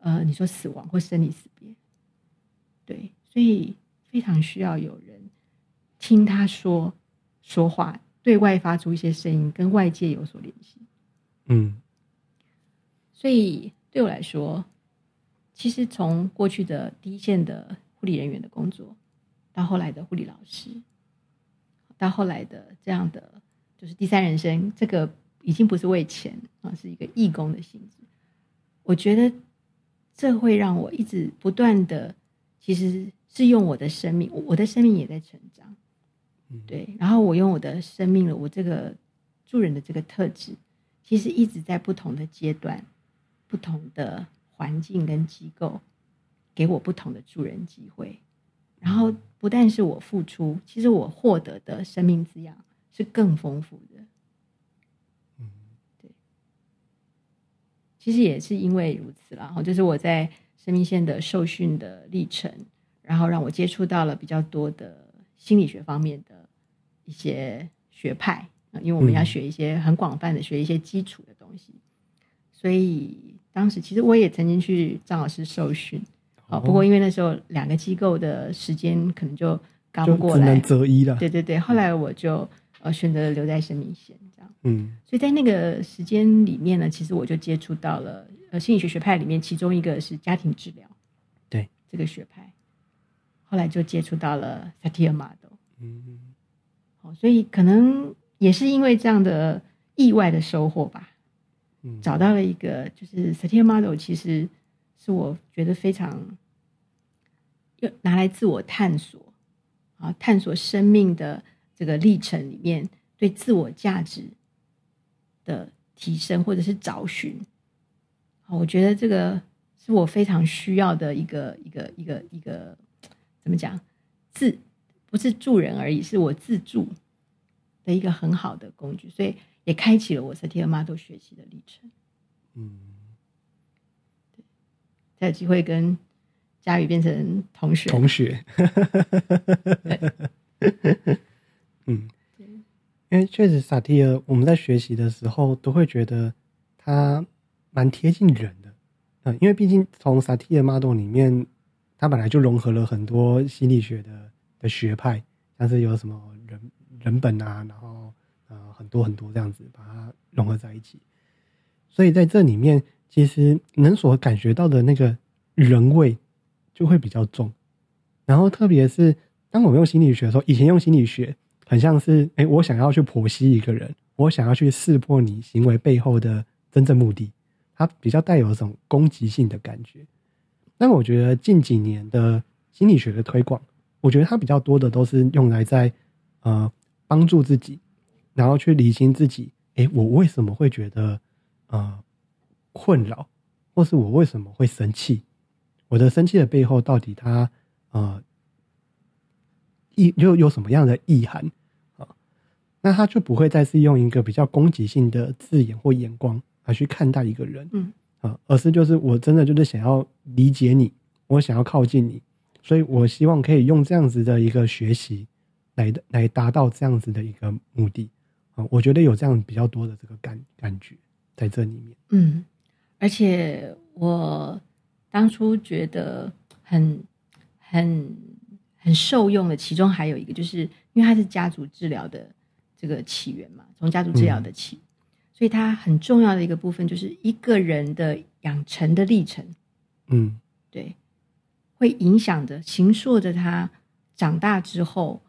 呃，你说死亡或生离死别，对，所以非常需要有人听他说说话，对外发出一些声音，跟外界有所联系。嗯，所以对我来说。其实从过去的第一线的护理人员的工作，到后来的护理老师，到后来的这样的就是第三人生，这个已经不是为钱啊，是一个义工的性质。我觉得这会让我一直不断的，其实是用我的生命，我的生命也在成长，对。然后我用我的生命了，我这个助人的这个特质，其实一直在不同的阶段，不同的。环境跟机构给我不同的助人机会，然后不但是我付出，其实我获得的生命滋养是更丰富的。嗯，对。其实也是因为如此啦，哈，就是我在生命线的受训的历程，然后让我接触到了比较多的心理学方面的一些学派因为我们要学一些很广泛的学一些基础的东西，所以当时其实我也曾经去张老师受训，啊，不过因为那时候两个机构的时间可能就刚过来，择一了，对对对，后来我就呃选择留在生命线这样。嗯，所以在那个时间里面呢，其实我就接触到了呃心理学学派里面，其中一个是家庭治疗，对。这个学派，后来就接触到了萨提尔马斗，嗯，好，所以可能也是因为这样的意外的收获吧，嗯，找到了一个就是 Satya Model，，其实是我觉得非常要拿来自我探索啊，探索生命的这个历程里面对自我价值。的提升或者是找寻，好，我觉得这个是我非常需要的一个一个一个一个怎么讲自不是助人而已，是我自助的一个很好的工具，所以也开启了我萨提尔马都学习的历程。嗯，对，才有机会跟佳宇变成同学，同学，嗯。因为确实，萨提尔我们在学习的时候都会觉得他蛮贴近人的，嗯，因为毕竟从萨提尔 model 里面，它本来就融合了很多心理学的的学派，像是有什么人人本啊，然后呃很多很多这样子把它融合在一起，所以在这里面，其实能所感觉到的那个人味就会比较重，然后特别是当我用心理学的时候，以前用心理学。很像是，哎，我想要去剖析一个人，我想要去识破你行为背后的真正目的，它比较带有一种攻击性的感觉。但我觉得近几年的心理学的推广，我觉得它比较多的都是用来在呃帮助自己，然后去理清自己，哎，我为什么会觉得呃困扰，或是我为什么会生气？我的生气的背后到底它呃意又有什么样的意涵啊？那他就不会再是用一个比较攻击性的字眼或眼光来去看待一个人，嗯啊，而是就是我真的就是想要理解你，我想要靠近你，所以我希望可以用这样子的一个学习来来达到这样子的一个目的啊，我觉得有这样比较多的这个感感觉在这里面，嗯，而且我当初觉得很很很受用的，其中还有一个就是因为它是家族治疗的。这个起源嘛，从家族治疗的起，所以它很重要的一个部分就是一个人的养成的历程，嗯，对，会影响着、形塑着他长大之后，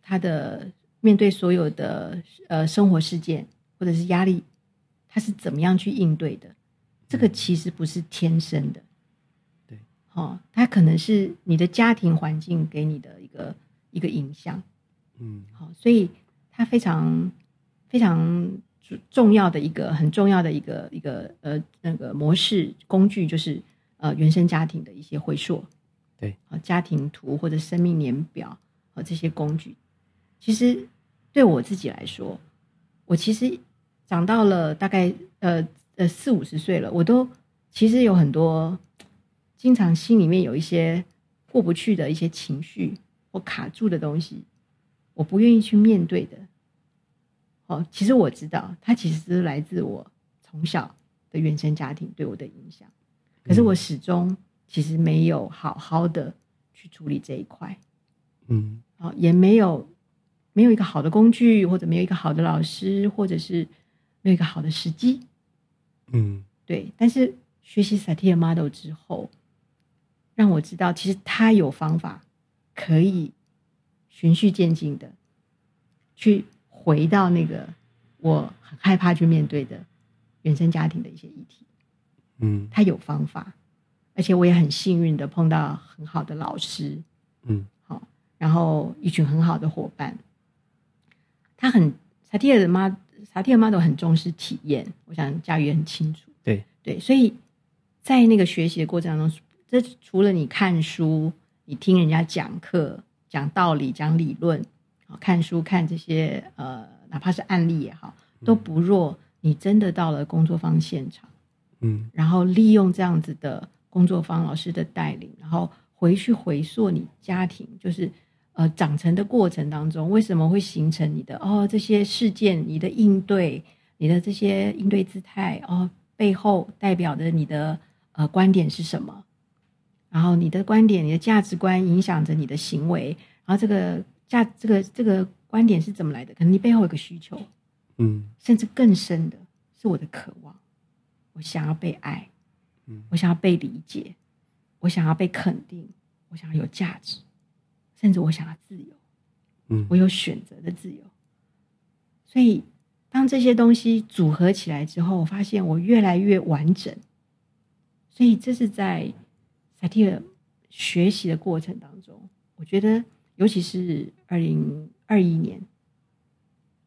他的面对所有的呃生活事件或者是压力，他是怎么样去应对的？这个其实不是天生的，对，哦，他可能是你的家庭环境给你的一个一个影响，嗯，好，所以。它非常非常重要的一个很重要的一个一个呃那个模式工具就是呃原生家庭的一些回溯，对啊家庭图或者生命年表哦这些工具，其实对我自己来说，我其实长到了大概呃呃四五十岁了，我都其实有很多经常心里面有一些过不去的一些情绪或卡住的东西。我不愿意去面对的，哦，其实我知道，它其实是来自我从小的原生家庭对我的影响，可是我始终其实没有好好的去处理这一块，嗯，哦，也没有没有一个好的工具，或者没有一个好的老师，或者是没有一个好的时机，嗯，对，但是学习 Satya Model 之后，让我知道，其实他有方法可以。循序渐进的，去回到那个我很害怕去面对的原生家庭的一些议题。嗯，他有方法，而且我也很幸运的碰到很好的老师。嗯，好，然后一群很好的伙伴。他很萨提尔的妈，萨提尔妈都很重视体验，我想佳宇也很清楚。对对，所以在那个学习的过程当中，这除了你看书，你听人家讲课。讲道理，讲理论，看书看这些，呃，哪怕是案例也好，都不弱。你真的到了工作坊现场，嗯，然后利用这样子的工作坊老师的带领，然后回去回溯你家庭，就是呃长成的过程当中，为什么会形成你的哦这些事件，你的应对，你的这些应对姿态哦背后代表的你的呃观点是什么？然后你的观点、你的价值观影响着你的行为，然后这个价这个这个观点是怎么来的？可能你背后有个需求，嗯，甚至更深的是我的渴望，我想要被爱，嗯我想要被理解，我想要被肯定，我想要有价值，甚至我想要自由，嗯我有选择的自由。所以，当这些东西组合起来之后，我发现我越来越完整。所以，这是在萨提尔学习的过程当中，我觉得，尤其是二零二一年，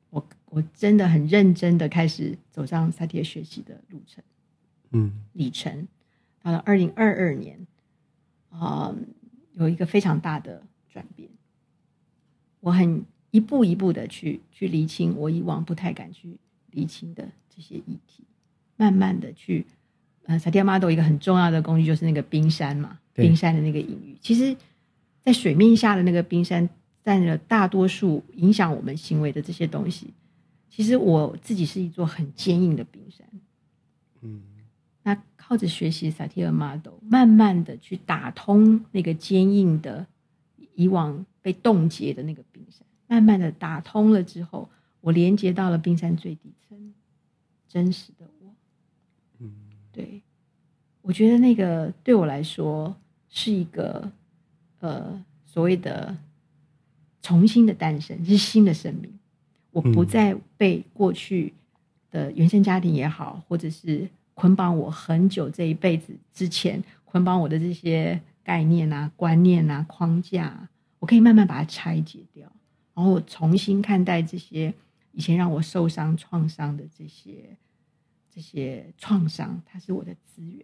我我真的很认真的开始走上萨提尔学习的路程嗯里程。到了二零二二年，啊、有一个非常大的转变。我很一步一步的去去厘清我以往不太敢去厘清的这些议题，慢慢的去，呃，萨提亚 model 一个很重要的工具就是那个冰山嘛，对冰山的那个隐喻。其实，在水面下的那个冰山占了大多数影响我们行为的这些东西。其实我自己是一座很坚硬的冰山，嗯那靠着学习萨提尔 model，慢慢的去打通那个坚硬的以往被冻结的那个冰山，慢慢的打通了之后，我连接到了冰山最底层，真实的我。嗯对，我觉得那个对我来说是一个呃所谓的重新的诞生，是新的生命。我不嗯再被过去的原生家庭也好，或者是捆绑我很久这一辈子之前捆绑我的这些概念啊、观念啊、框架啊，我可以慢慢把它拆解掉，然后我重新看待这些以前让我受伤、创伤的这些这些创伤，它是我的资源，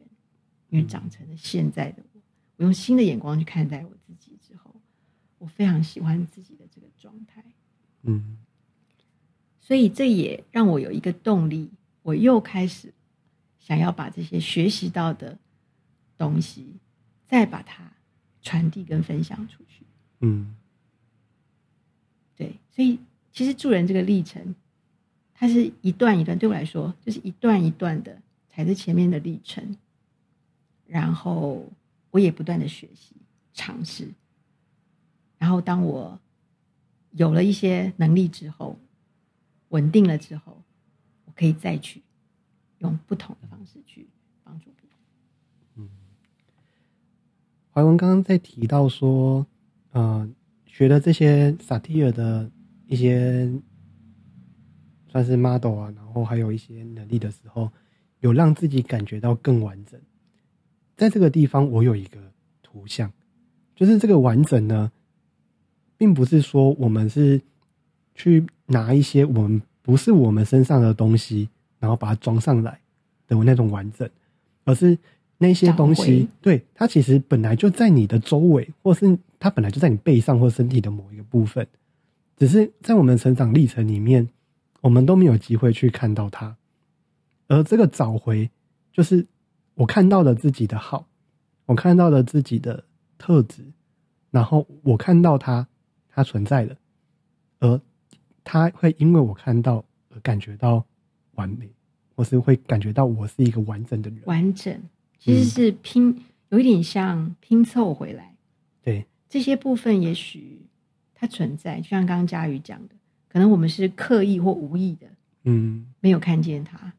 因为长成了现在的我。我用新的眼光去看待我自己之后，我非常喜欢自己的这个状态。嗯所以这也让我有一个动力，我又开始想要把这些学习到的东西，再把它传递跟分享出去。嗯对，所以其实助人这个历程，它是一段一段，对我来说就是一段一段的踩在前面的历程，然后我也不断的学习尝试，然后当我有了一些能力之后，稳定了之后，我可以再去用不同的方式去帮助别人。怀文刚刚在提到说，呃，学的这些萨提尔的一些算是 model 啊，然后还有一些能力的时候，有让自己感觉到更完整。在这个地方，我有一个图像，就是这个完整呢，并不是说我们是去拿一些我们不是我们身上的东西，然后把它装上来的那种完整，而是那些东西，对它其实本来就在你的周围，或是它本来就在你背上或身体的某一个部分，只是在我们成长历程里面，我们都没有机会去看到它。而这个找回，就是我看到了自己的好，我看到了自己的特质，然后我看到它，它存在了，而它会因为我看到而感觉到完美，或是会感觉到我是一个完整的人。完整其实是拼，有一点像拼凑回来。对，这些部分也许它存在，就像刚刚佳宇讲的，可能我们是刻意或无意的嗯。没有看见它，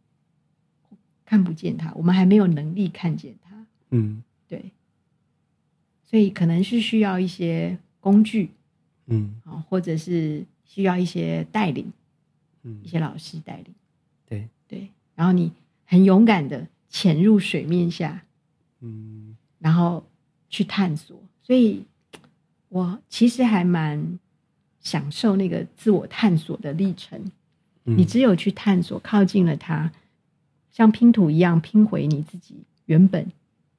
看不见它，我们还没有能力看见它，嗯。对，所以可能是需要一些工具嗯。啊，或者是需要一些带领，嗯。一，些老师带领，对，对，然后你很勇敢的潜入水面下，嗯然后去探索。所以，我其实还蛮享受那个自我探索的历程。嗯你只有去探索，靠近了它，像拼图一样拼回你自己原本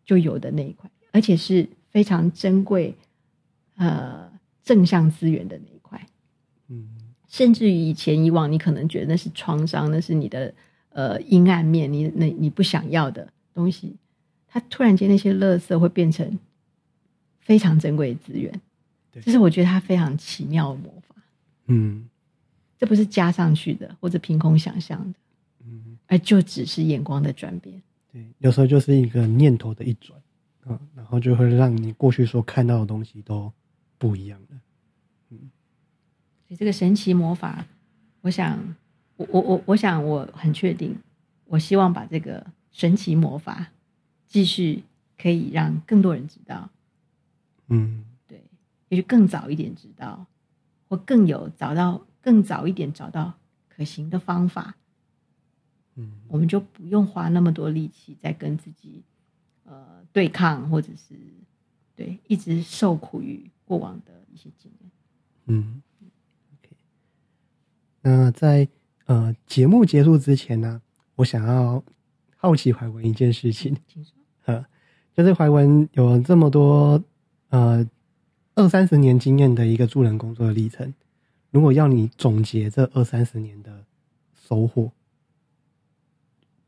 就有的那一块，而且是非常珍贵、呃正向资源的那一块。嗯甚至于以前以往，你可能觉得那是创伤，那是你的呃阴暗面，你那你不想要的东西，它突然间那些垃圾会变成非常珍贵的资源。这是我觉得它非常奇妙的魔法。嗯，这不是加上去的，或者凭空想象的。嗯，而就只是眼光的转变。对，有时候就是一个念头的一转，嗯，然后就会让你过去所看到的东西都不一样了。嗯，所以这个神奇魔法，我想，我我我我想我很确定，我希望把这个神奇魔法继续可以让更多人知道。嗯，对，也许更早一点知道，或更有找到更早一点找到可行的方法。嗯，我们就不用花那么多力气在跟自己呃对抗，或者是对一直受苦于过往的一些经验。嗯，OK。那在呃节目结束之前呢，我想要好奇怀文一件事情，就是怀文有这么多呃二三十年经验的一个助人工作的历程，如果要你总结这二三十年的收获。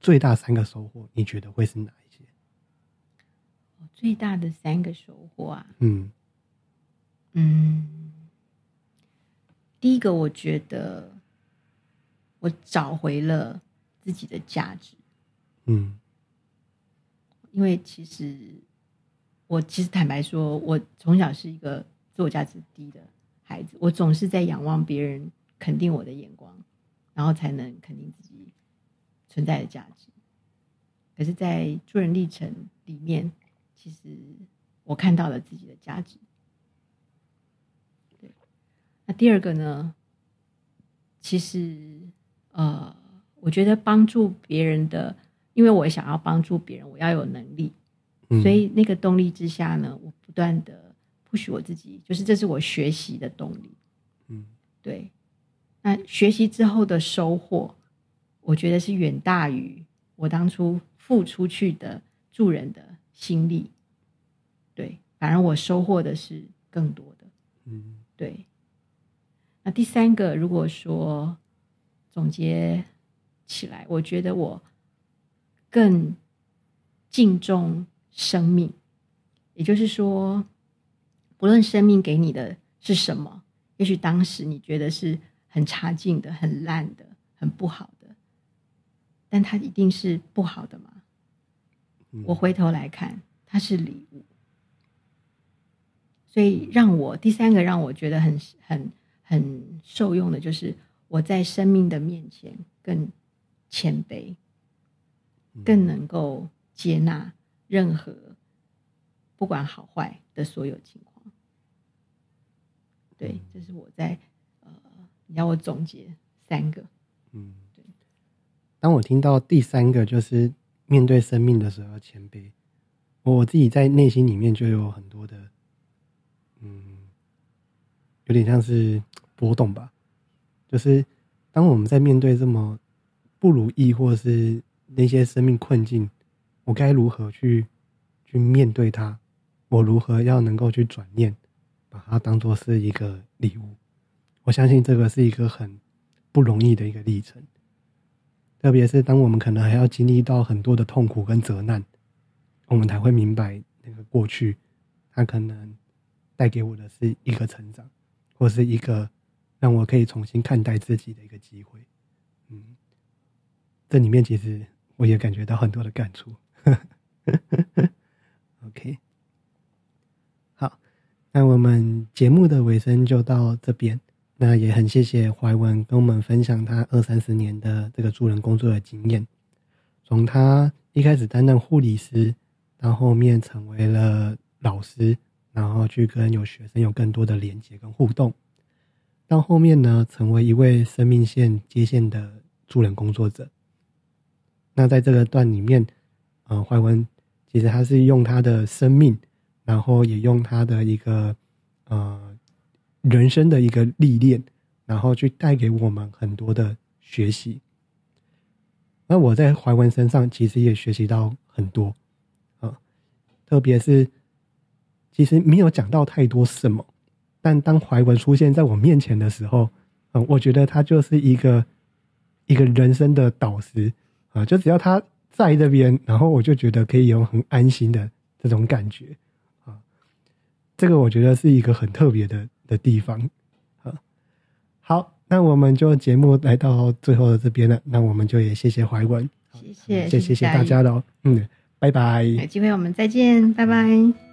最大三个收获，你觉得会是哪一些？最大的三个收获啊，嗯嗯，第一个，我觉得我找回了自己的价值。嗯，因为其实我其实坦白说，我从小是一个自我价值低的孩子，我总是在仰望别人肯定我的眼光，然后才能肯定自己。存在的价值，可是，在助人历程里面，其实我看到了自己的价值。对，那第二个呢？其实，呃，我觉得帮助别人的，因为我想要帮助别人，我要有能力，所以那个动力之下呢，我不断的不许我自己，就是这是我学习的动力。嗯，对。那学习之后的收获。我觉得是远大于我当初付出去的助人的心力，对，反而我收获的是更多的，嗯，对。那第三个，如果说总结起来，我觉得我更敬重生命，也就是说，不论生命给你的是什么，也许当时你觉得是很差劲的、很烂的、很不好的。但它一定是不好的吗？我回头来看，它是礼物。所以让我第三个让我觉得很很很受用的，就是我在生命的面前更谦卑，更能够接纳任何不管好坏的所有情况。对，这是我在呃，你要我总结三个，嗯。对当我听到第三个就是面对生命的时候谦卑，我自己在内心里面就有很多的，嗯，有点像是波动吧。就是当我们在面对这么不如意或者是那些生命困境，我该如何去去面对它？我如何要能够去转念，把它当做是一个礼物？我相信这个是一个很不容易的一个历程。特别是当我们可能还要经历到很多的痛苦跟责难，我们才会明白那个过去，它可能带给我的是一个成长，或是一个让我可以重新看待自己的一个机会。嗯，这里面其实我也感觉到很多的感触。OK，好，那我们节目的尾声就到这边。那也很谢谢怀文跟我们分享他二三十年的这个助人工作的经验，从他一开始担任护理师，到后面成为了老师，然后去跟有学生有更多的连接跟互动，到后面呢，成为一位生命线接线的助人工作者。那在这个段里面，呃，怀文其实他是用他的生命，然后也用他的一个呃。人生的一个历练，然后去带给我们很多的学习。那我在怀文身上其实也学习到很多啊，特别是其实没有讲到太多什么，但当怀文出现在我面前的时候，嗯，我觉得他就是一个一个人生的导师啊，就只要他在这边，然后我就觉得可以有很安心的这种感觉啊。这个我觉得是一个很特别的的地方啊。好，那我们就节目来到最后的这边了，那我们就也谢谢怀文，谢谢，谢谢谢大家喽，嗯，拜拜，有机会我们再见，拜拜。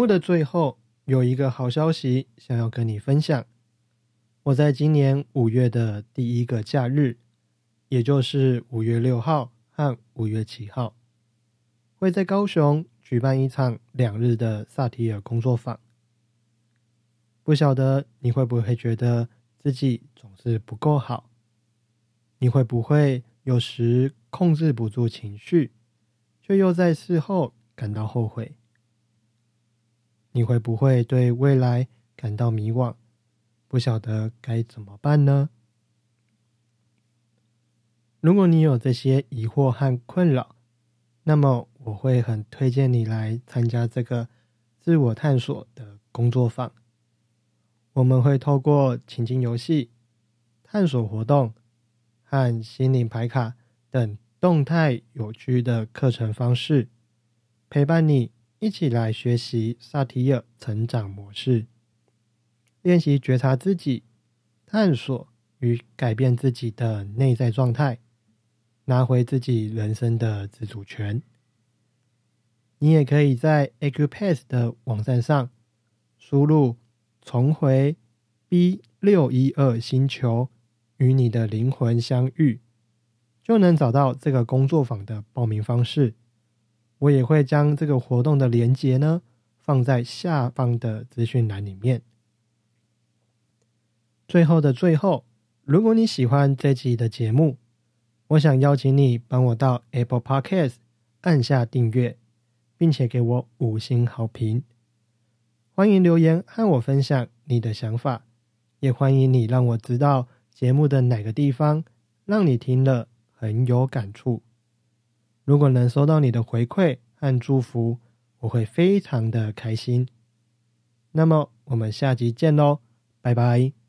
目的最后有一个好消息想要跟你分享，我在今年五月的第一个假日，也就是五月六号和五月七号，会在高雄举办一场两日的萨提尔工作坊。不晓得你会不会觉得自己总是不够好？你会不会有时控制不住情绪，却又在事后感到后悔？你会不会对未来感到迷惘，不晓得该怎么办呢？如果你有这些疑惑和困扰，那么我会很推荐你来参加这个自我探索的工作坊。我们会透过情境游戏、探索活动和心灵牌卡等动态有趣的课程方式，陪伴你。一起来学习萨提尔成长模式，练习觉察自己、探索与改变自己的内在状态，拿回自己人生的自主权。你也可以在 Acupass 的网站上输入“重回 B 六一二星球，与你的灵魂相遇”，就能找到这个工作坊的报名方式。我也会将这个活动的链接呢放在下方的资讯栏里面。最后的最后，如果你喜欢这集的节目，我想邀请你帮我到 Apple Podcast 按下订阅，并且给我五星好评。欢迎留言和我分享你的想法，也欢迎你让我知道节目的哪个地方让你听了很有感触。如果能收到你的回馈和祝福，我会非常的开心。那么，我们下集见喽，拜拜。